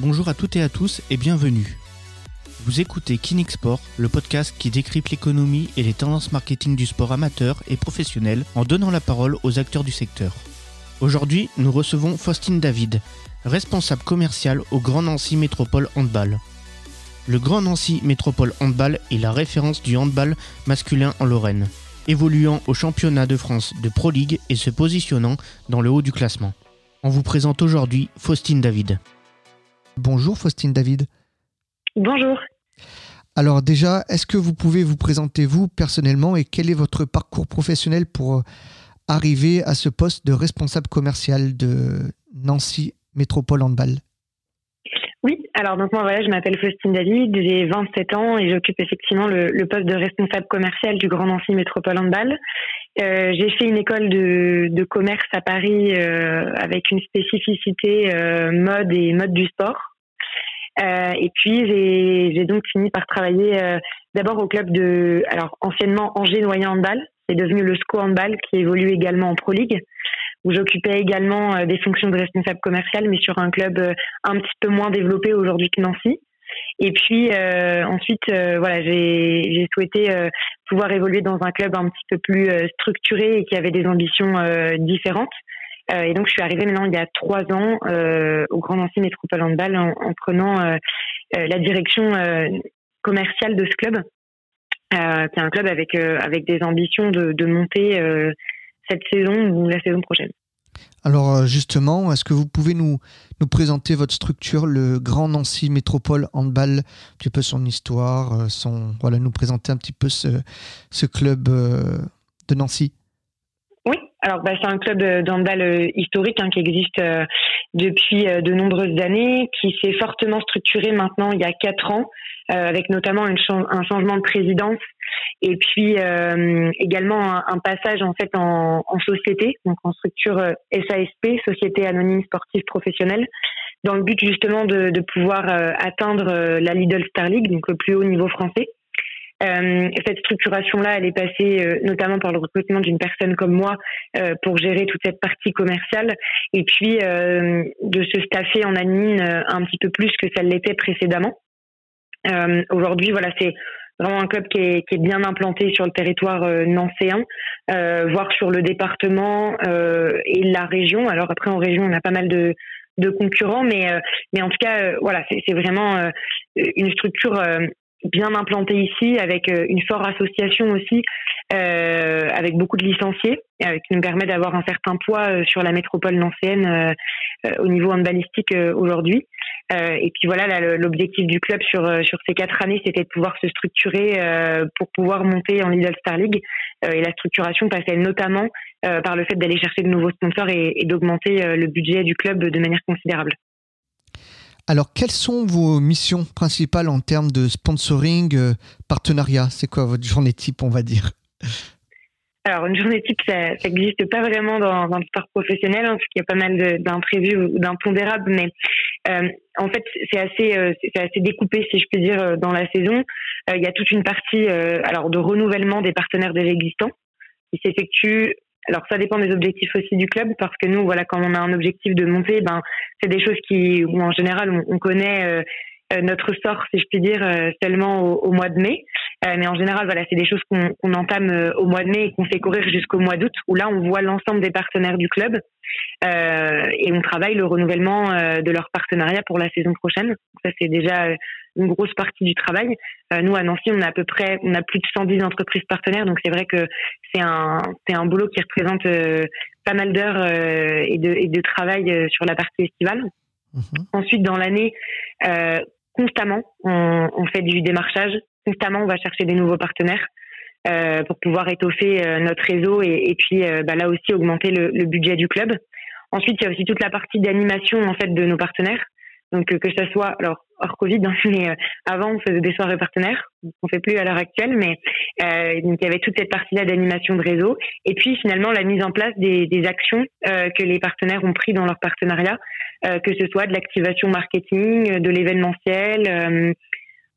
Bonjour à toutes et à tous et bienvenue. Vous écoutez Kinix Sport, le podcast qui décrypte l'économie et les tendances marketing du sport amateur et professionnel en donnant la parole aux acteurs du secteur. Aujourd'hui, nous recevons Faustine David, responsable commercial au Grand Nancy Métropole Handball. Le Grand Nancy Métropole Handball est la référence du handball masculin en Lorraine, évoluant au championnat de France de Pro League et se positionnant dans le haut du classement. On vous présente aujourd'hui Faustine David. Bonjour Faustine David. Bonjour. Alors déjà, est-ce que vous pouvez vous présenter vous personnellement et quel est votre parcours professionnel pour euh, arriver à ce poste de responsable commercial de Nancy Métropole Handball? Oui, alors donc moi voilà, je m'appelle Faustine David, j'ai 27 ans et j'occupe effectivement le, poste de responsable commercial du Grand Nancy Métropole Handball. Euh, j'ai fait une école de, commerce à Paris euh, avec une spécificité euh, mode et mode du sport. et puis j'ai donc fini par travailler d'abord au club de, alors anciennement Angers Noyen Handball, c'est devenu le SCO Handball qui évolue également en Pro League où j'occupais également euh, des fonctions de responsable commercial, mais sur un club euh, un petit peu moins développé aujourd'hui que Nancy. Et puis euh, ensuite, voilà, j'ai souhaité pouvoir évoluer dans un club un petit peu plus structuré et qui avait des ambitions différentes. et donc, je suis arrivée maintenant il y a trois ans au Grand Nancy Métropole Handball en, en prenant la direction commerciale de ce club, qui est un club avec avec des ambitions de, de monter cette saison ou la saison prochaine. Alors euh, justement, est-ce que vous pouvez nous, présenter votre structure, le Grand Nancy Métropole Handball, un petit peu son histoire, euh, son, voilà, nous présenter un petit peu ce, club euh, de Nancy alors bah, c'est un club d'handball historique hein, qui existe depuis de nombreuses années, qui s'est fortement structuré maintenant il y a quatre ans, avec notamment un changement de présidence et puis euh, également un, passage en fait en, en, société, donc en structure euh, SASP, Société Anonyme Sportive Professionnelle, dans le but justement de, de pouvoir euh, atteindre euh, la Lidl Star League, donc le plus haut niveau français. Euh, cette structuration-là, elle est passée notamment par le recrutement d'une personne comme moi pour gérer toute cette partie commerciale, et puis de se staffer en admin un petit peu plus que ça l'était précédemment. Aujourd'hui, voilà, c'est vraiment un club qui est, bien implanté sur le territoire euh, nancéen, euh, voire sur le département euh, et la région. Alors après en région, on a pas mal de, concurrents, mais euh, mais en tout cas, euh, voilà, c'est vraiment une structure bien implantée ici, avec une forte association aussi, avec beaucoup de licenciés, qui nous permet d'avoir un certain poids sur la métropole nancéenne au niveau handballistique aujourd'hui. Euh, et puis voilà, l'objectif du club sur euh, sur ces quatre années, c'était de pouvoir se structurer euh, pour pouvoir monter en Lidl Star League. et la structuration passait notamment par le fait d'aller chercher de nouveaux sponsors et, et d'augmenter le budget du club de manière considérable. Alors, quelles sont vos missions principales en termes de sponsoring, partenariat? C'est quoi votre journée type, on va dire? Alors, une journée type, ça n'existe pas vraiment dans, dans, le sport professionnel, hein, parce qu'il y a pas mal d'imprévus ou d'impondérables, mais euh, en fait, c'est assez, euh, assez découpé, si je puis dire, euh, dans la saison. Euh, il y a toute une partie, alors, de renouvellement des partenaires déjà existants, qui s'effectue. Alors, ça dépend des objectifs aussi du club, parce que nous, voilà, quand on a un objectif de monter, ben, c'est des choses qui, où en général, on, on connaît euh, notre sort, si je puis dire, euh, seulement au, mois de mai. Euh, mais en général, voilà, c'est des choses qu'on entame au mois de mai et qu'on fait courir jusqu'au mois d'août, où là, on voit l'ensemble des partenaires du club et on travaille le renouvellement de leur partenariat pour la saison prochaine. ça, c'est déjà une grosse partie du travail. nous, à Nancy, on a à peu près, on a plus de 110 entreprises partenaires, donc c'est vrai que c'est un, c'est un boulot qui représente pas mal d'heures et, de, et de travail sur la partie estivale. Mhm. Ensuite, dans l'année, euh, constamment, on, on, fait du démarchage. Constamment, on va chercher des nouveaux partenaires euh, pour pouvoir étoffer euh, notre réseau et, et puis euh, bah, là aussi augmenter le, le, budget du club. Ensuite, il y a aussi toute la partie d'animation en fait de nos partenaires. Donc que ce soit alors hors Covid, hein, mais avant on faisait des soirées partenaires, on fait plus à l'heure actuelle, mais euh, donc il y avait toute cette partie-là d'animation de réseau, et puis finalement la mise en place des, des actions euh, que les partenaires ont pris dans leur partenariat, euh, que ce soit de l'activation marketing, de l'événementiel, euh,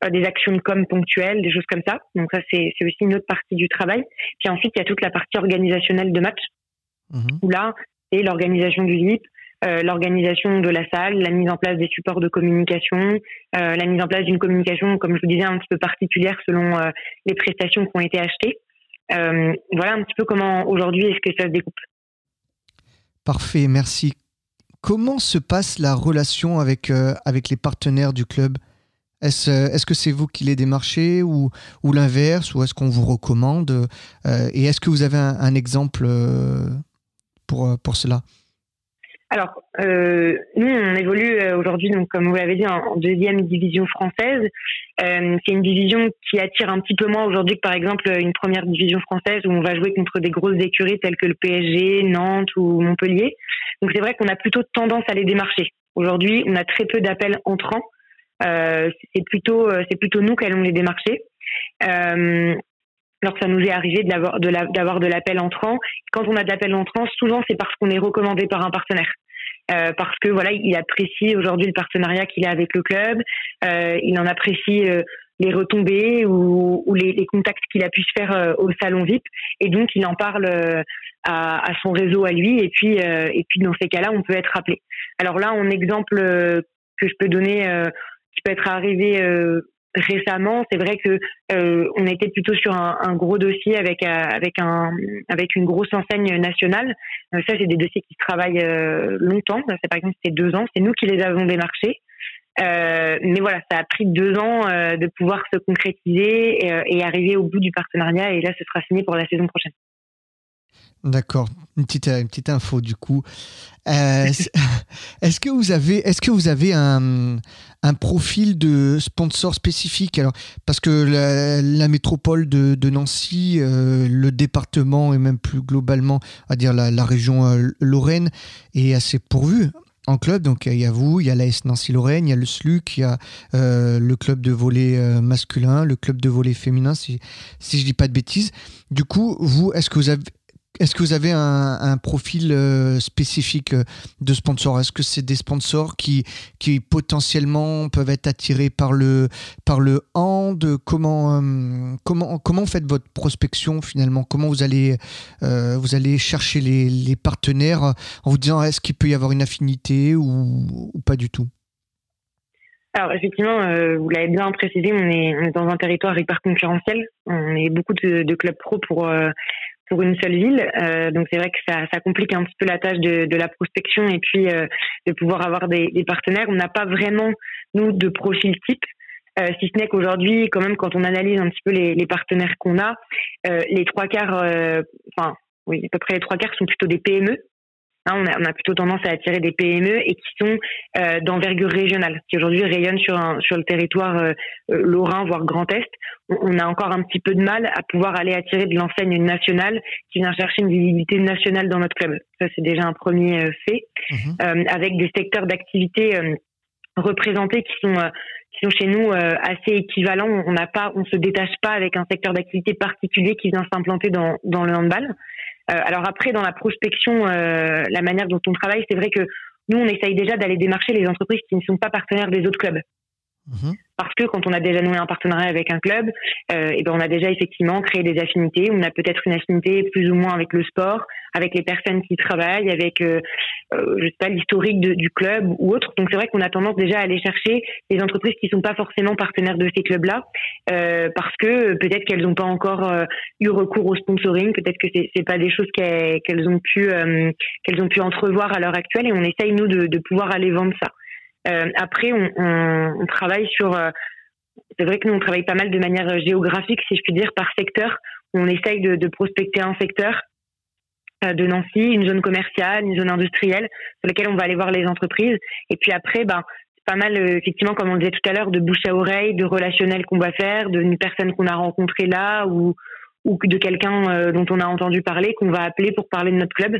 euh, des actions de com ponctuelles, des choses comme ça. Donc ça, c'est aussi une autre partie du travail. Puis ensuite, il y a toute la partie organisationnelle de match, mmh où là, c'est l'organisation du VIP, l'organisation de la salle, la mise en place des supports de communication, la mise en place d'une communication, comme je vous disais, un petit peu particulière selon les prestations qui ont été achetées. voilà un petit peu comment aujourd'hui est-ce que ça se découpe. Parfait, merci. Comment se passe la relation avec, avec les partenaires du club? Est-ce est -ce que c'est vous qui les démarchez ou, ou l'inverse Ou est-ce qu'on vous recommande? Euh, Et est-ce que vous avez un, exemple euh, pour, euh, pour cela? Alors, euh, nous, on évolue aujourd'hui, donc comme vous l'avez dit, en, deuxième division française. Euh, c'est une division qui attire un petit peu moins aujourd'hui que par exemple une première division française où on va jouer contre des grosses écuries telles que le PSG, Nantes ou Montpellier. Donc c'est vrai qu'on a plutôt tendance à les démarcher. Aujourd'hui, on a très peu d'appels entrants. Euh, c'est plutôt euh, c'est plutôt nous qui allons les démarcher. Euh, alors ça nous est arrivé d'avoir de de l'appel entrant. Quand on a de l'appel entrant, souvent c'est parce qu'on est recommandé par un partenaire. Euh, parce que voilà, il apprécie aujourd'hui le partenariat qu'il a avec le club, euh, il en apprécie euh, les retombées ou, ou les, les, contacts qu'il a pu se faire au salon VIP, et donc il en parle à, à, son réseau à lui, et puis et puis dans ces cas-là, on peut être appelé. Alors là, un exemple que je peux donner qui peut être arrivé euh, récemment. C'est vrai que euh, on était plutôt sur un, un gros dossier avec euh, avec un avec une grosse enseigne nationale. Euh, ça, c'est des dossiers qui se travaillent longtemps. C'est par exemple c'est deux ans. C'est nous qui les avons démarchés. mais voilà, ça a pris deux ans de pouvoir se concrétiser et, et arriver au bout du partenariat. Et là, ce sera signé pour la saison prochaine. D'accord, une petite, une petite info du coup. Euh, est-ce que vous avez, est-ce que vous avez un, un, profil de sponsor spécifique? Alors, parce que la, métropole de, de Nancy, euh, le département et même plus globalement, à dire la, la région euh, Lorraine est assez pourvue en club. Donc il y a vous, il y a l'AS Nancy-Lorraine, il y a le SLUC, il y a le club de volet masculin, le club de volet féminin, si, si je dis pas de bêtises. Du coup, vous, est-ce que vous avez, est-ce que vous avez un, profil euh, spécifique euh, de sponsor? Est-ce que c'est des sponsors qui, qui potentiellement peuvent être attirés par le, par le hand? Comment, euh, comment, comment faites votre prospection finalement? Comment vous allez, vous allez chercher les, partenaires en vous disant est-ce qu'il peut y avoir une affinité ou, pas du tout? Alors effectivement, vous l'avez bien précisé, on est, dans un territoire hyper concurrentiel. On est beaucoup de clubs pro pour pour une seule ville. Euh, donc c'est vrai que ça, ça, complique un petit peu la tâche de, de la prospection et puis euh, de pouvoir avoir des, des partenaires. On n'a pas vraiment nous de profil type. Euh, si ce n'est qu'aujourd'hui, quand même, quand on analyse un petit peu les, les partenaires qu'on a, euh, les trois quarts, euh, enfin, oui, à peu près les trois quarts sont plutôt des PME. Hein, on, a, plutôt tendance à attirer des PME et qui sont euh, d'envergure régionale, qui aujourd'hui rayonnent sur, sur le territoire euh, euh, lorrain, voire Grand Est. On, a encore un petit peu de mal à pouvoir aller attirer de l'enseigne nationale qui vient chercher une visibilité nationale dans notre club. Ça, c'est déjà un premier fait, mhm. avec des secteurs d'activité représentés qui sont qui sont chez nous assez équivalents. On n'a pas, on se détache pas avec un secteur d'activité particulier qui vient s'implanter dans, dans le handball. Euh, alors après, dans la prospection, euh, la manière dont on travaille, c'est vrai que nous, on essaye déjà d'aller démarcher les entreprises qui ne sont pas partenaires des autres clubs. Mhm. Parce que quand on a déjà noué un partenariat avec un club, euh, et ben on a déjà effectivement créé des affinités. On a peut-être une affinité plus ou moins avec le sport, avec les personnes qui travaillent, avec euh, euh sais pas l'historique du club ou autre. Donc c'est vrai qu'on a tendance déjà à aller chercher des entreprises qui sont pas forcément partenaires de ces clubs-là, euh, parce que peut-être qu'elles n'ont pas encore euh, eu recours au sponsoring, peut-être que c'est pas des choses qu'elles ont pu euh, qu'elles ont pu entrevoir à l'heure actuelle, et on essaye nous de, de pouvoir aller vendre ça. Euh, après, on, travaille sur. Euh, c'est vrai que nous, on travaille pas mal de manière géographique, si je puis dire, par secteur. On essaye de, prospecter un secteur euh, de Nancy, une zone commerciale, une zone industrielle, sur laquelle on va aller voir les entreprises. Et puis après, ben, c'est pas mal, effectivement, comme on disait tout à l'heure, de bouche à oreille, de relationnel qu'on va faire, d'une personne qu'on a rencontrée là ou, ou de quelqu'un dont on a entendu parler, qu'on va appeler pour parler de notre club.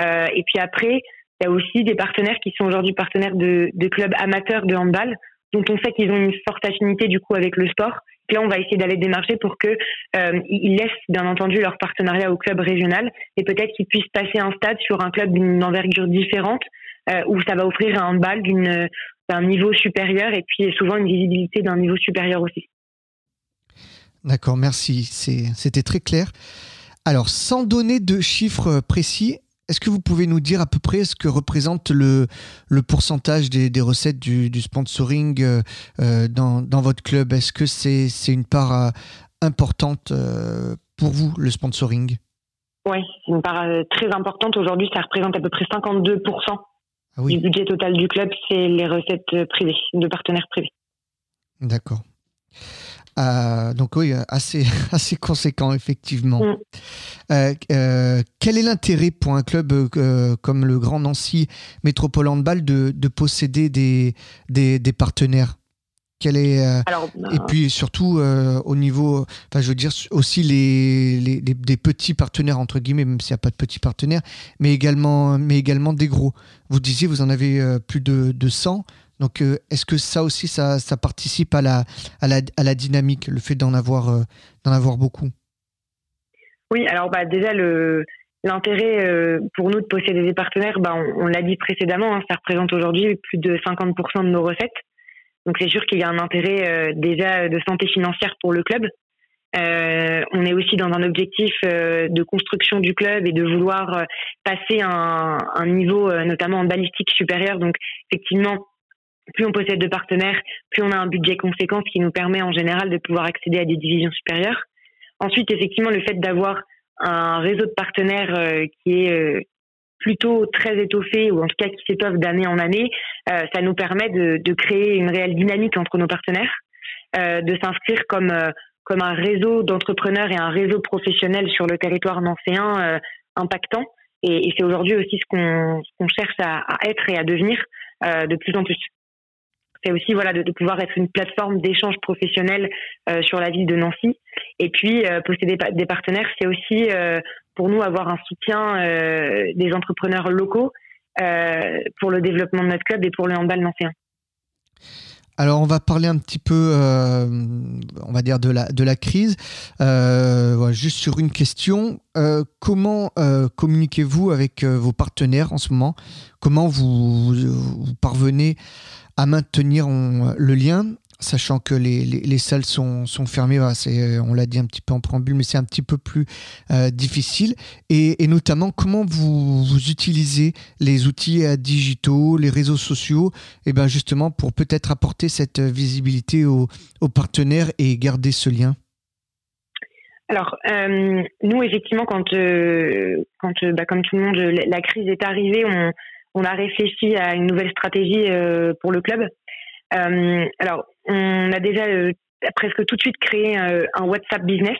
Euh, et puis après, il y a aussi des partenaires qui sont aujourd'hui partenaires de, clubs amateurs de handball, dont on sait qu'ils ont une forte affinité du coup avec le sport. là, on va essayer d'aller démarcher pour que euh, ils laissent bien entendu leur partenariat au club régional et peut-être qu'ils puissent passer un stade sur un club d'une envergure différente euh, où ça va offrir un handball d'un niveau supérieur et puis souvent une visibilité d'un niveau supérieur aussi. D'accord, merci. C'était très clair. Alors, sans donner de chiffres précis, est-ce que vous pouvez nous dire à peu près ce que représente le, le pourcentage des, des recettes du, du sponsoring euh, euh, dans, dans, votre club? Est-ce que c'est une part euh, importante pour vous, le sponsoring? Oui, c'est une part très importante. Aujourd'hui, ça représente à peu près 52% ah oui. du budget total du club, c'est les recettes privées, de partenaires privés. D'accord. Euh, donc oui, assez, assez conséquent, effectivement. Mm. Euh, euh, quel est l'intérêt pour un club comme le Grand Nancy Métropole Handball de, de posséder des, des, des partenaires? Quel est, et puis surtout au niveau, enfin je veux dire aussi les, les, des petits partenaires entre guillemets, même s'il n'y a pas de petits partenaires, mais également, mais également des gros. Vous disiez vous en avez plus de, de 100. Donc, euh, est-ce que ça aussi, ça, ça participe à la, à, la, à la dynamique, le fait d'en avoir, euh, avoir beaucoup? Oui, alors bah, déjà, l'intérêt euh, pour nous de posséder des partenaires, bah, on, l'a dit précédemment, hein, ça représente aujourd'hui plus de 50% de nos recettes. Donc, c'est sûr qu'il y a un intérêt déjà de santé financière pour le club. on est aussi dans un objectif de construction du club et de vouloir passer un, un niveau, notamment en balistique supérieur. Donc, effectivement, plus on possède de partenaires, plus on a un budget conséquent, ce qui nous permet en général de pouvoir accéder à des divisions supérieures. Ensuite, effectivement, le fait d'avoir un réseau de partenaires euh, qui est euh, plutôt très étoffé ou en tout cas qui s'étoffe d'année en année, euh, ça nous permet de, de, créer une réelle dynamique entre nos partenaires, de s'inscrire comme comme un réseau d'entrepreneurs et un réseau professionnel sur le territoire nancéen impactant. Et, et c'est aujourd'hui aussi ce qu'on qu cherche à, être et à devenir de plus en plus c'est aussi voilà de, pouvoir être une plateforme d'échange professionnel euh, sur la ville de Nancy. Et puis euh, posséder des partenaires, c'est aussi euh, pour nous avoir un soutien des entrepreneurs locaux pour le développement de notre club et pour le handball nancéen. Alors on va parler un petit peu, euh, on va dire de la crise. Euh, juste sur une question, euh, comment communiquez-vous avec vos partenaires en ce moment? Comment vous parvenez à maintenir le lien, sachant que les, les, les salles sont, fermées. Voilà, on l'a dit un petit peu en préambule, mais c'est un petit peu plus euh, difficile. Et, notamment, comment vous, utilisez les outils euh, digitaux, les réseaux sociaux, et eh ben justement pour peut-être apporter cette visibilité aux, partenaires et garder ce lien? Alors, euh, nous, effectivement, quand, euh, bah, comme tout le monde, la crise est arrivée, on, a réfléchi à une nouvelle stratégie euh, pour le club. Euh, alors, on a déjà euh, presque tout de suite créé un WhatsApp business,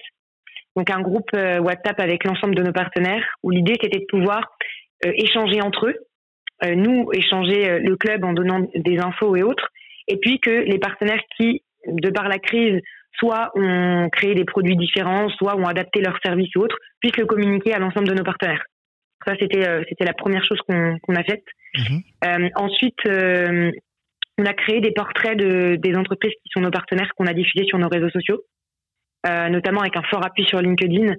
donc un groupe WhatsApp avec l'ensemble de nos partenaires, où l'idée c'était de pouvoir échanger entre eux, nous échanger le club en donnant des infos et autres, et puis que les partenaires qui, de par la crise, soit ont créé des produits différents, soit ont adapté leurs services ou autres, puissent le communiquer à l'ensemble de nos partenaires. Ça, c'était euh, c'était la première chose qu'on a faite. Mhm. Euh, ensuite, euh, on a créé des portraits de, des entreprises qui sont nos partenaires qu'on a diffusés sur nos réseaux sociaux, notamment avec un fort appui sur LinkedIn.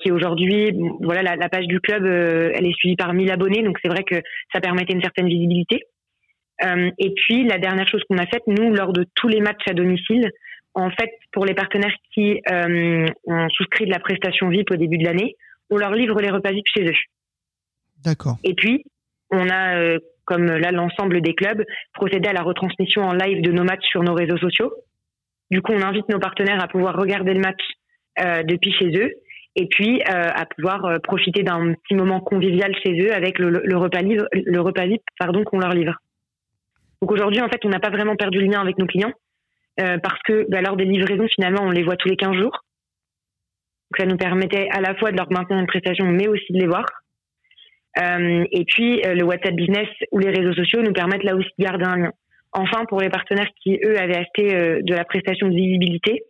qui aujourd'hui, voilà, la, la, page du club, elle est suivie par 1000 abonnés, donc c'est vrai que ça permettait une certaine visibilité. et puis la dernière chose qu'on a faite, nous, lors de tous les matchs à domicile, en fait, pour les partenaires qui ont souscrit de la prestation VIP au début de l'année, on leur livre les repas VIP chez eux. D'accord. Et puis, on a, euh, comme là l'ensemble des clubs, procédé à la retransmission en live de nos matchs sur nos réseaux sociaux. Du coup, on invite nos partenaires à pouvoir regarder le match euh, depuis chez eux et puis euh, à pouvoir euh, profiter d'un petit moment convivial chez eux avec le, repas livre, le repas VIP, pardon, qu'on leur livre. Donc aujourd'hui, en fait, on n'a pas vraiment perdu le lien avec nos clients euh, parce que bah, lors des livraisons, finalement, on les voit tous les 15 jours. Donc ça nous permettait à la fois de leur maintenir une prestation, mais aussi de les voir. Euh, et puis euh, le WhatsApp Business ou les réseaux sociaux nous permettent là aussi de garder un lien. Enfin, pour les partenaires qui, eux, avaient acheté euh, de la prestation de visibilité,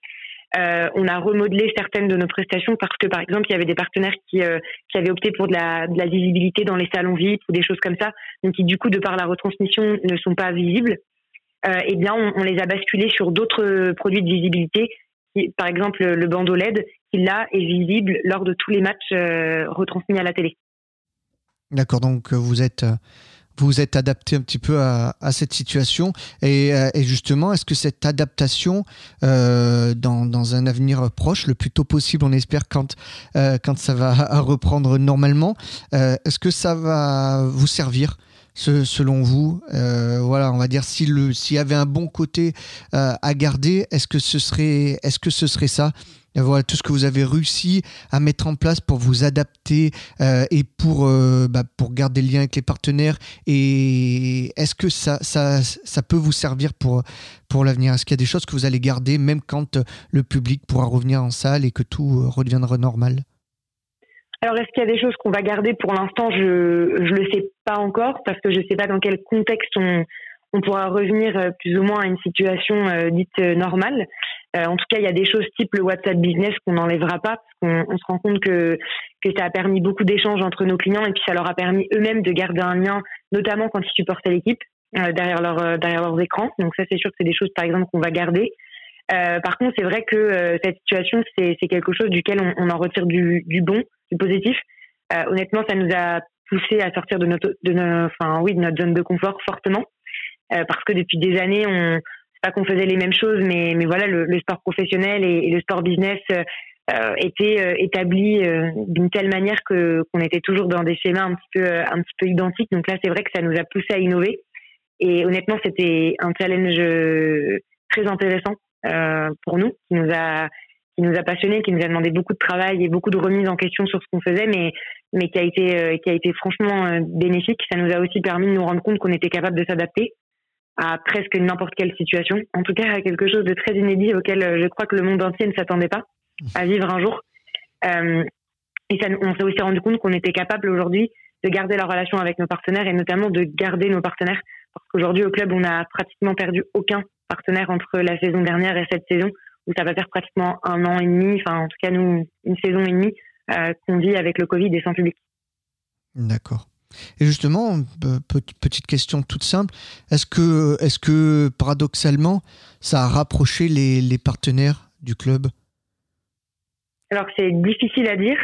euh, on a remodelé certaines de nos prestations parce que, par exemple, il y avait des partenaires qui, euh, qui avaient opté pour de la, de la, visibilité dans les salons VIP ou des choses comme ça, donc qui, du coup, de par la retransmission, ne sont pas visibles. Euh, eh bien, on, on, les a basculés sur d'autres produits de visibilité, par exemple le bandeau LED, qui là est visible lors de tous les matchs retransmis à la télé. D'accord, donc euh, vous êtes, euh, vous êtes adapté un petit peu à, cette situation. Et, justement, est-ce que cette adaptation, dans, un avenir proche, le plus tôt possible, on espère, quand, quand ça va reprendre normalement, est-ce que ça va vous servir selon vous Voilà, on va dire s'il y avait un bon côté à garder, est-ce que ce serait, est-ce que ce serait ça? Voilà tout ce que vous avez réussi à mettre en place pour vous adapter euh, et pour, euh, bah, pour garder le lien avec les partenaires. Et est-ce que ça, ça, ça peut vous servir pour, pour l'avenir? Est-ce qu'il y a des choses que vous allez garder même quand le public pourra revenir en salle et que tout euh, redeviendra normal? Alors, est-ce qu'il y a des choses qu'on va garder? Pour l'instant, je ne le sais pas encore parce que je ne sais pas dans quel contexte on, on pourra revenir plus ou moins à une situation dite normale. En tout cas, il y a des choses type le WhatsApp Business qu'on n'enlèvera pas parce qu'on on se rend compte que, que ça a permis beaucoup d'échanges entre nos clients et puis ça leur a permis eux-mêmes de garder un lien, notamment quand ils supportaient l'équipe derrière, leur, derrière leurs écrans. Donc ça, c'est sûr que c'est des choses, par exemple, qu'on va garder. par contre, c'est vrai que cette situation, c'est quelque chose duquel on, en retire du, bon, du positif. honnêtement, ça nous a poussé à sortir de notre, de enfin, oui, de notre zone de confort fortement. Euh, parce que depuis des années, on qu'on faisait les mêmes choses, mais mais voilà, le, sport professionnel et, le sport business euh, étaient euh, établis d'une telle manière que qu'on était toujours dans des schémas un petit peu un petit peu identiques. Donc là, c'est vrai que ça nous a poussé à innover. Et honnêtement, c'était un challenge très intéressant pour nous, qui nous a qui nous a passionné, qui nous a demandé beaucoup de travail et beaucoup de remises en question sur ce qu'on faisait, mais mais qui a été qui a été franchement bénéfique. Ça nous a aussi permis de nous rendre compte qu'on était capable de s'adapter à presque n'importe quelle situation. En tout cas, à quelque chose de très inédit auquel euh, je crois que le monde entier ne s'attendait pas à vivre un jour. Euh, et on s'est aussi rendu compte qu'on était capable aujourd'hui de garder la relation avec nos partenaires et notamment de garder nos partenaires. Parce qu'aujourd'hui, au club, on a pratiquement perdu aucun partenaire entre la saison dernière et cette saison, où ça va faire pratiquement un an et demi, enfin en tout cas nous, une saison et demie euh, qu'on vit avec le Covid et sans public. D'accord. Et justement, petite question toute simple, est-ce que, est que paradoxalement, ça a rapproché les, partenaires du club? Alors c'est difficile à dire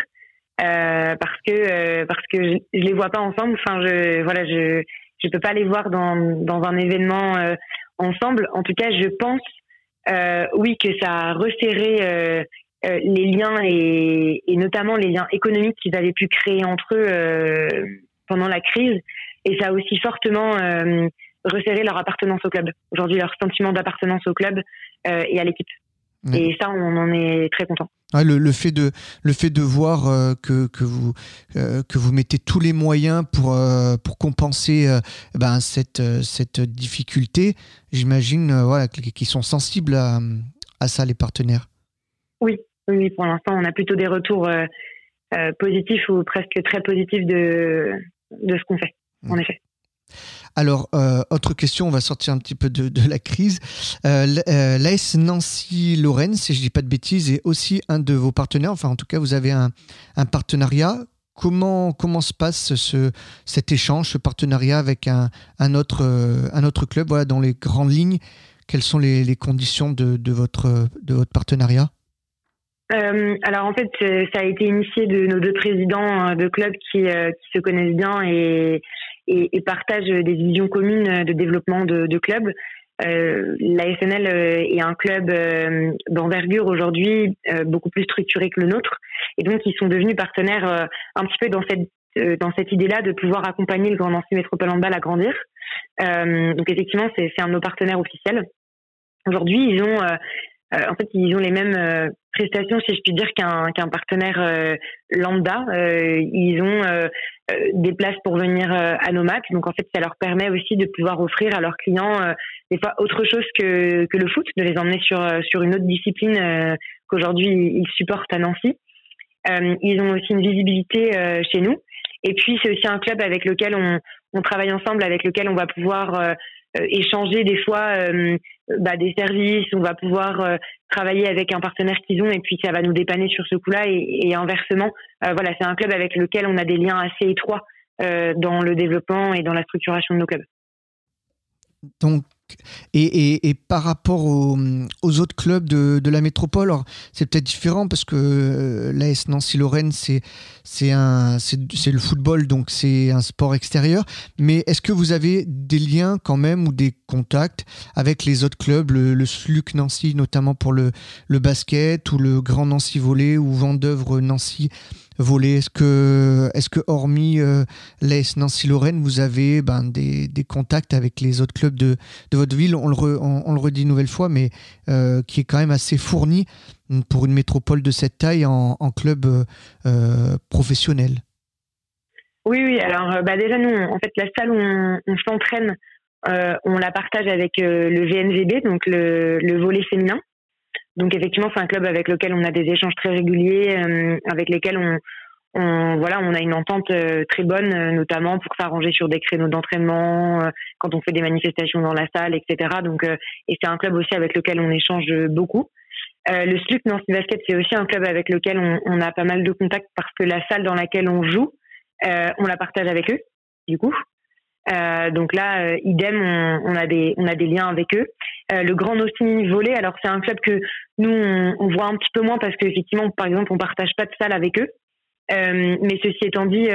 euh, parce que euh, parce que je, ne les vois pas ensemble. Enfin, je voilà, je je peux pas les voir dans dans un événement euh, ensemble. En tout cas, je pense oui que ça a resserré les liens et, notamment les liens économiques qu'ils avaient pu créer entre eux pendant la crise. Et ça a aussi fortement euh, resserré leur appartenance au club. Aujourd'hui, leur sentiment d'appartenance au club euh, et à l'équipe. Et ça, on en est très content. le, fait de, le fait de voir euh, que, que, vous, que vous mettez tous les moyens pour, pour compenser ben, cette, cette difficulté, j'imagine voilà, qu'ils sont sensibles à, à ça, les partenaires. Oui, oui pour l'instant, on a plutôt des retours positifs ou presque très positifs de, de ce qu'on fait, en effet. Alors, euh, autre question, on va sortir un petit peu de, de la crise. Euh, euh L'AS Nancy-Lorraine, si je ne dis pas de bêtises, est aussi un de vos partenaires. Enfin, en tout cas, vous avez un, un partenariat. Comment, comment se passe ce, cet échange, ce partenariat avec un, un, autre, euh, un autre club voilà, Dans les grandes lignes, quelles sont les, les conditions de, de, votre, de votre partenariat? Euh, alors en fait, euh, ça a été initié de nos deux présidents euh, de clubs qui, qui se connaissent bien et, et, et, partagent des visions communes de développement de, de clubs. Euh, la SNL est un club d'envergure aujourd'hui, beaucoup plus structuré que le nôtre, et donc ils sont devenus partenaires un petit peu dans cette dans cette idée-là de pouvoir accompagner le Grand Nancy Métropole Handball à grandir. donc effectivement, c'est un de nos partenaires officiels. Aujourd'hui, ils ont euh, en fait, ils ont les mêmes euh, prestations, si je puis dire, qu'un qu'un partenaire euh, lambda. ils ont des places pour venir à nos matchs. Donc, en fait, ça leur permet aussi de pouvoir offrir à leurs clients des fois autre chose que, que le foot, de les emmener sur, sur une autre discipline qu'aujourd'hui ils supportent à Nancy. ils ont aussi une visibilité chez nous. Et puis, c'est aussi un club avec lequel on, on travaille ensemble, avec lequel on va pouvoir euh, échanger des fois euh, bah, des services, on va pouvoir euh, travailler avec un partenaire qu'ils ont et puis ça va nous dépanner sur ce coup-là et, inversement. voilà, c'est un club avec lequel on a des liens assez étroits dans le développement et dans la structuration de nos clubs. Donc, Et, et, par rapport aux, autres clubs de, de la métropole, c'est peut-être différent parce que euh, l'AS Nancy-Lorraine, c'est le football, donc c'est un sport extérieur. Mais est-ce que vous avez des liens quand même ou des contacts avec les autres clubs, le, le SLUC Nancy notamment pour le, basket ou le Grand Nancy Volley ou Vendœuvre Nancy voler Est-ce que, est que hormis euh, l'AS Nancy-Lorraine, vous avez ben, des, contacts avec les autres clubs de, de votre ville? On le, redit une nouvelle fois, mais euh, qui est quand même assez fourni pour une métropole de cette taille en, en club euh, professionnel. Oui, oui. Alors, bah déjà, nous, en fait, la salle où on, s'entraîne, on la partage avec le VNVB, donc le, le volet féminin. Donc effectivement, c'est un club avec lequel on a des échanges très réguliers, euh, avec lesquels on, on, voilà, on a une entente euh, très bonne, euh, notamment pour s'arranger sur des créneaux d'entraînement, quand on fait des manifestations dans la salle, etc. Donc, et c'est un club aussi avec lequel on échange beaucoup. le SLUC Nancy Basket, c'est aussi un club avec lequel on, on, a pas mal de contacts parce que la salle dans laquelle on joue, on la partage avec eux, du coup. Euh, donc là, euh, idem, on, on, a des on a des liens avec eux. Euh, le Grand Nossi Volley, alors c'est un club que nous on, on, voit un petit peu moins parce qu'effectivement, par exemple, on partage pas de salle avec eux. Euh, mais ceci étant dit,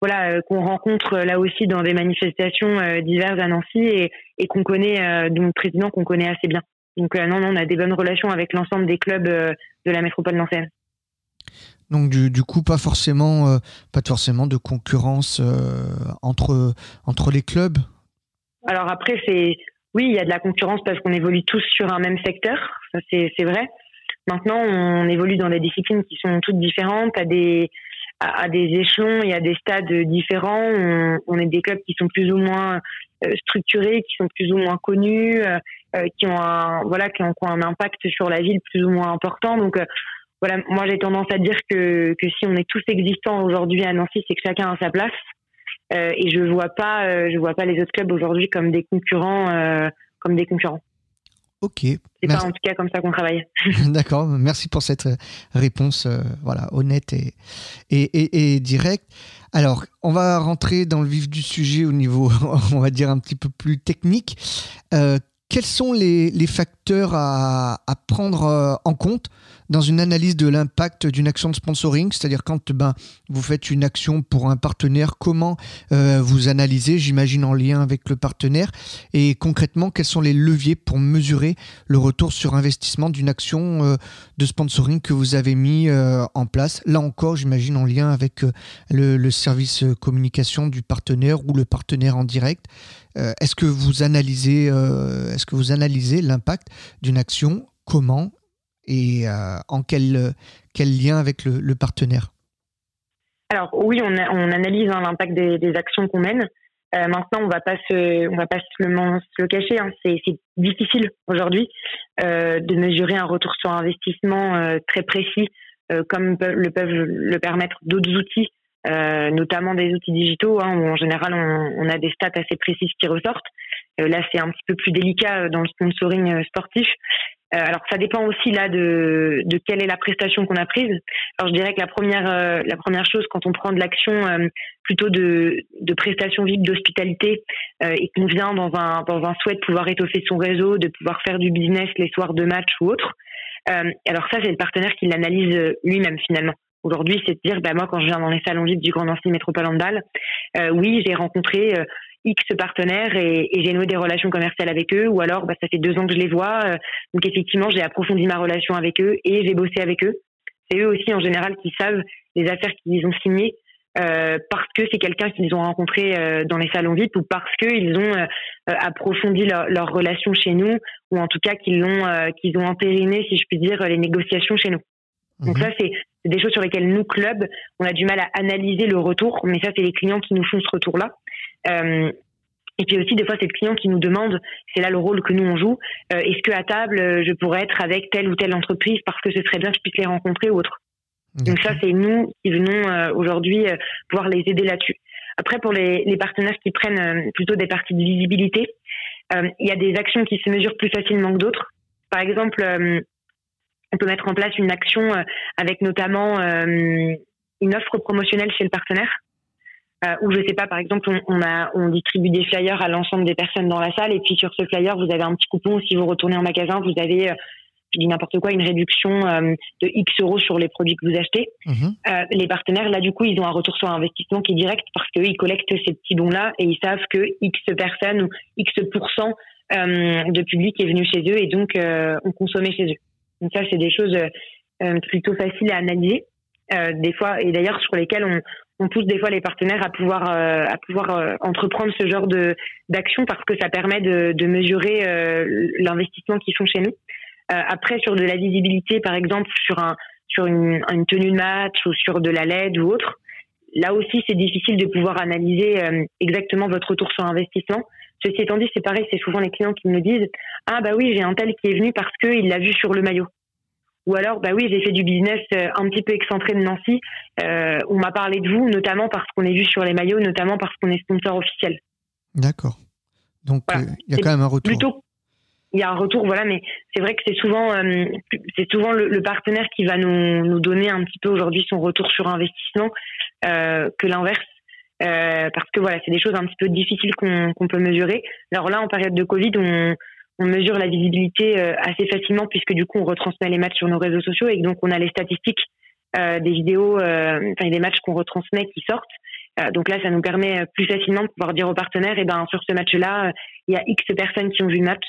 voilà, qu'on rencontre là aussi dans des manifestations diverses à Nancy et, et qu'on connaît, dont le président qu'on connaît assez bien. Donc non, non, on a des bonnes relations avec l'ensemble des clubs de la métropole nancéenne. Donc du, coup, pas forcément, euh, pas forcément de concurrence euh, entre, entre les clubs? Alors après, c'est oui, il y a de la concurrence parce qu'on évolue tous sur un même secteur, c'est vrai. Maintenant, on évolue dans des disciplines qui sont toutes différentes, à des à, des échelons, y a des stades différents. On, est des clubs qui sont plus ou moins euh, structurés, qui sont plus ou moins connus, qui ont un voilà, qui ont, un impact sur la ville plus ou moins important. Donc voilà, moi j'ai tendance à dire que, que si on est tous existants aujourd'hui à Nancy, c'est que chacun a sa place. Euh, et je vois pas, euh, je vois pas les autres clubs aujourd'hui comme des concurrents, euh, comme des concurrents. Ok. C'est pas en tout cas comme ça qu'on travaille. D'accord. Merci pour cette réponse, voilà, honnête et, et, et, directe. Alors, on va rentrer dans le vif du sujet au niveau, on va dire un petit peu plus technique. Quels sont les, facteurs à, prendre en compte dans une analyse de l'impact d'une action de sponsoring, c'est-à-dire quand ben, vous faites une action pour un partenaire, comment euh, vous analysez, j'imagine en lien avec le partenaire, et concrètement, quels sont les leviers pour mesurer le retour sur investissement d'une action euh, de sponsoring que vous avez mis euh, en place? Là encore, j'imagine en lien avec le, service communication du partenaire ou le partenaire en direct. Est-ce que vous analysez, est-ce que vous analysez l'impact d'une action? Comment? Et euh, en quel, lien avec le, partenaire? Alors oui, on, analyse hein, l'impact des, actions qu'on mène. Euh, maintenant, on va pas se, on va pas se le, cacher. Hein. C'est difficile aujourd'hui euh, de mesurer un retour sur investissement très précis, comme le peuvent le permettre d'autres outils, notamment des outils digitaux, hein, où en général on, on, a des stats assez précises qui ressortent. là, c'est un petit peu plus délicat dans le sponsoring sportif. Euh, alors ça dépend aussi là de, de quelle est la prestation qu'on a prise. Alors je dirais que la première euh, la première chose quand on prend de l'action euh, plutôt de, de prestation VIP d'hospitalité et qu'on vient dans un dans un souhait de pouvoir étoffer son réseau, de pouvoir faire du business les soirs de match ou autre. alors ça c'est le partenaire qui l'analyse lui-même finalement. Aujourd'hui, c'est de dire, bah moi, quand je viens dans les salons VIP du Grand Nancy Métropole Handball, oui, j'ai rencontré X partenaires et, et j'ai noué des relations commerciales avec eux, ou alors bah, ça fait deux ans que je les vois, euh, donc effectivement j'ai approfondi ma relation avec eux et j'ai bossé avec eux. C'est eux aussi en général qui savent les affaires qu'ils ont signées euh, parce que c'est quelqu'un qu'ils ont rencontré euh, dans les salons VIP ou parce qu'ils ont euh, approfondi leur, leur, relation chez nous ou en tout cas qu'ils l'ont qu'ils ont entériné, si je puis dire, les négociations chez nous. Donc mhm. ça, c'est des choses sur lesquelles nous, club, on a du mal à analyser le retour, mais ça, c'est les clients qui nous font ce retour-là. Euh, et puis aussi, des fois, c'est le client qui nous demande, c'est là le rôle que nous on joue, euh, est-ce que à table, je pourrais être avec telle ou telle entreprise parce que ce serait bien que je puisse les rencontrer ou autre. Donc ça, c'est nous qui venons euh, aujourd'hui pouvoir les aider là-dessus. Après, pour les, les, partenaires qui prennent plutôt des parties de visibilité, il y a des actions qui se mesurent plus facilement que d'autres. Par exemple, on peut mettre en place une action avec notamment une offre promotionnelle chez le partenaire. Euh, ou je sais pas, par exemple, on, on, a, on distribue des flyers à l'ensemble des personnes dans la salle, et puis sur ce flyer, vous avez un petit coupon. Si vous retournez en magasin, vous avez, euh, je dis n'importe quoi, une réduction euh, de X euros sur les produits que vous achetez. Mhm. Euh, les partenaires, là, du coup, ils ont un retour sur investissement qui est direct parce qu'eux, ils collectent ces petits bons-là et ils savent que X personnes ou X pourcent euh, de public est venu chez eux et donc euh, ont consommé chez eux. Donc ça, c'est des choses euh, plutôt faciles à analyser. Euh, des fois, et d'ailleurs sur lesquelles on, pousse des fois les partenaires à pouvoir euh, à pouvoir euh, entreprendre ce genre de d'action parce que ça permet de, de mesurer euh, l'investissement qu'ils font chez nous. Euh, après, sur de la visibilité, par exemple, sur un sur une, tenue de match ou sur de la LED ou autre, là aussi, c'est difficile de pouvoir analyser euh, exactement votre retour sur investissement. Ceci étant dit, c'est pareil, c'est souvent les clients qui me disent ah bah oui, j'ai un tel qui est venu parce que il l'a vu sur le maillot. Ou alors, bah oui, j'ai fait du business euh, un petit peu excentré de Nancy. Euh, on m'a parlé de vous, notamment parce qu'on est vu sur les maillots, notamment parce qu'on est sponsor officiel. D'accord. Donc, il Voilà. y a quand même un retour. Plutôt, il y a un retour, voilà, mais c'est vrai que c'est souvent, euh, c'est souvent le, le partenaire qui va nous, nous donner un petit peu aujourd'hui son retour sur investissement euh, que l'inverse. Euh, parce que voilà, c'est des choses un petit peu difficiles qu'on peut mesurer. Alors là, en période de Covid, on, mesure la visibilité euh, assez facilement puisque du coup, on retransmet les matchs sur nos réseaux sociaux et donc on a les statistiques euh, des vidéos, enfin des matchs qu'on retransmet qui sortent. Donc là, ça nous permet plus facilement de pouvoir dire aux partenaires, et ben sur ce match-là, il y a X personnes qui ont vu le match.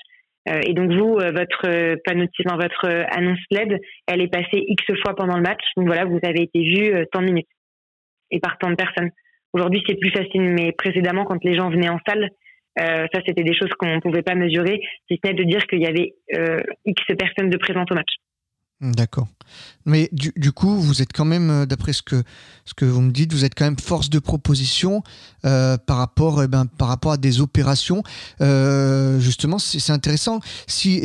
Et donc vous, votre panneau enfin, votre annonce LED, elle est passée X fois pendant le match. Donc voilà, vous avez été vu tant de minutes et par tant de personnes. Aujourd'hui, c'est plus facile, mais précédemment, quand les gens venaient en salle, euh, ça c'était des choses qu'on pouvait pas mesurer, si ce n'est de dire qu'il y avait euh, X personnes de présentes au match. D'accord. Mais du, coup, vous êtes quand même, euh, d'après ce que, ce que vous me dites, vous êtes quand même force de proposition euh, par, rapport, eh ben, par rapport à des opérations. Euh, justement, c'est intéressant. Si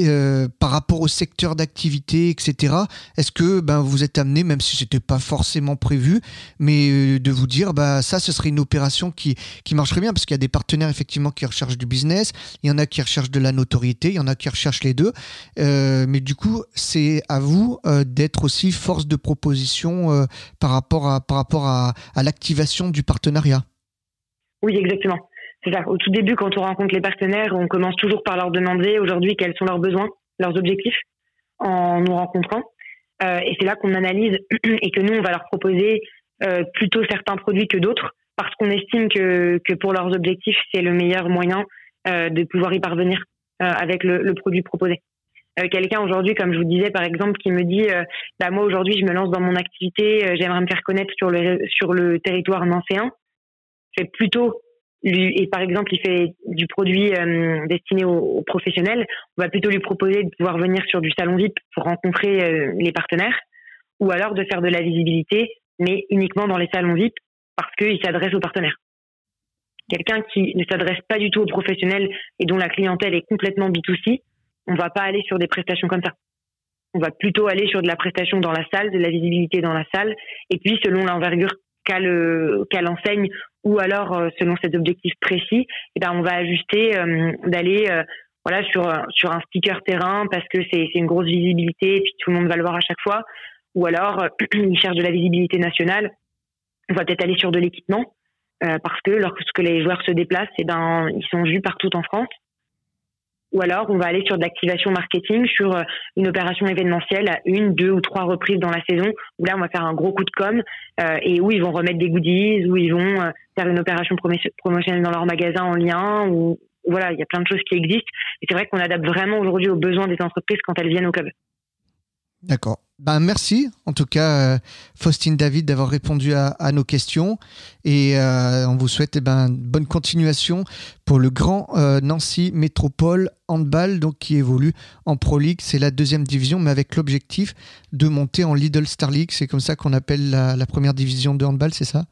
par rapport au secteur d'activité, etc., est-ce que ben, vous êtes amené, même si c'était pas forcément prévu, mais de vous dire, bah, ça, ce serait une opération qui, qui marcherait bien, parce qu'il y a des partenaires effectivement qui recherchent du business, il y en a qui recherchent de la notoriété, il y en a qui recherchent les deux. Mais du coup, c'est à vous euh, d'être aussi force de proposition euh, par rapport à, l'activation du partenariat. Oui, exactement. C'est ça. Au tout début, quand on rencontre les partenaires, on commence toujours par leur demander aujourd'hui quels sont leurs besoins, leurs objectifs, en nous rencontrant. Euh, et c'est là qu'on analyse et que nous, on va leur proposer plutôt certains produits que d'autres, parce qu'on estime que, que pour leurs objectifs, c'est le meilleur moyen de pouvoir y parvenir avec le produit proposé. Euh, Quelqu'un aujourd'hui, comme je vous disais par exemple, qui me dit, euh, bah moi aujourd'hui, je me lance dans mon activité, euh, j'aimerais me faire connaître sur le sur le territoire nancéen. C'est plutôt lui, et par exemple, il fait du produit destiné aux, aux, professionnels, on va plutôt lui proposer de pouvoir venir sur du salon VIP pour rencontrer les partenaires, ou alors de faire de la visibilité, mais uniquement dans les salons VIP parce qu'il s'adresse aux partenaires. Quelqu'un qui ne s'adresse pas du tout aux professionnels et dont la clientèle est complètement B2C, on va pas aller sur des prestations comme ça. On va plutôt aller sur de la prestation dans la salle, de la visibilité dans la salle, et puis selon l'envergure qu'a le qu'a l'enseigne ou alors euh, selon ses objectifs précis, eh ben on va ajuster euh, d'aller euh, sur un sticker terrain parce que c'est une grosse visibilité et puis tout le monde va le voir à chaque fois. Ou alors il cherche de la visibilité nationale, on va peut-être aller sur de l'équipement parce que lorsque les joueurs se déplacent, eh ben ils sont vus partout en France ou alors on va aller sur de l'activation marketing, sur euh, une opération événementielle à une, deux ou trois reprises dans la saison, où là on va faire un gros coup de com euh, et où ils vont remettre des goodies, où ils vont euh, faire une opération promotionnelle dans leur magasin en lien, ou voilà, il y a plein de choses qui existent. Et c'est vrai qu'on adapte vraiment aujourd'hui aux besoins des entreprises quand elles viennent au club. D'accord. Ben, merci en tout cas, euh, Faustine David, d'avoir répondu à, à, nos questions. Et euh, on vous souhaite eh ben, bonne continuation pour le grand euh, Nancy Métropole Handball, donc, qui évolue en Pro League. C'est la deuxième division, mais avec l'objectif de monter en Lidl Star League. C'est comme ça qu'on appelle la, la, première division de handball, c'est ça?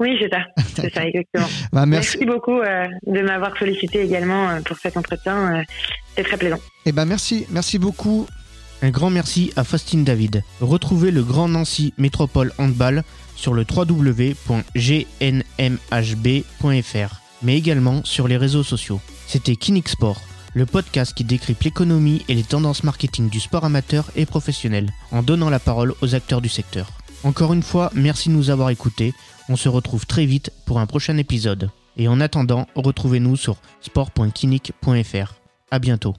Oui, c'est ça, c'est ça, exactement. Bah, merci. merci. beaucoup euh, de m'avoir sollicité également euh, pour cet entretien. C'était très plaisant. Eh ben merci, merci beaucoup. Un grand merci à Faustine David. Retrouvez le Grand Nancy Métropole Handball sur le www.gnmhb.fr, mais également sur les réseaux sociaux. C'était Kinixport, le podcast qui décrypte l'économie et les tendances marketing du sport amateur et professionnel, en donnant la parole aux acteurs du secteur. Encore une fois, merci de nous avoir écoutés. On se retrouve très vite pour un prochain épisode. Et en attendant, retrouvez-nous sur sport.kinic.fr. À bientôt.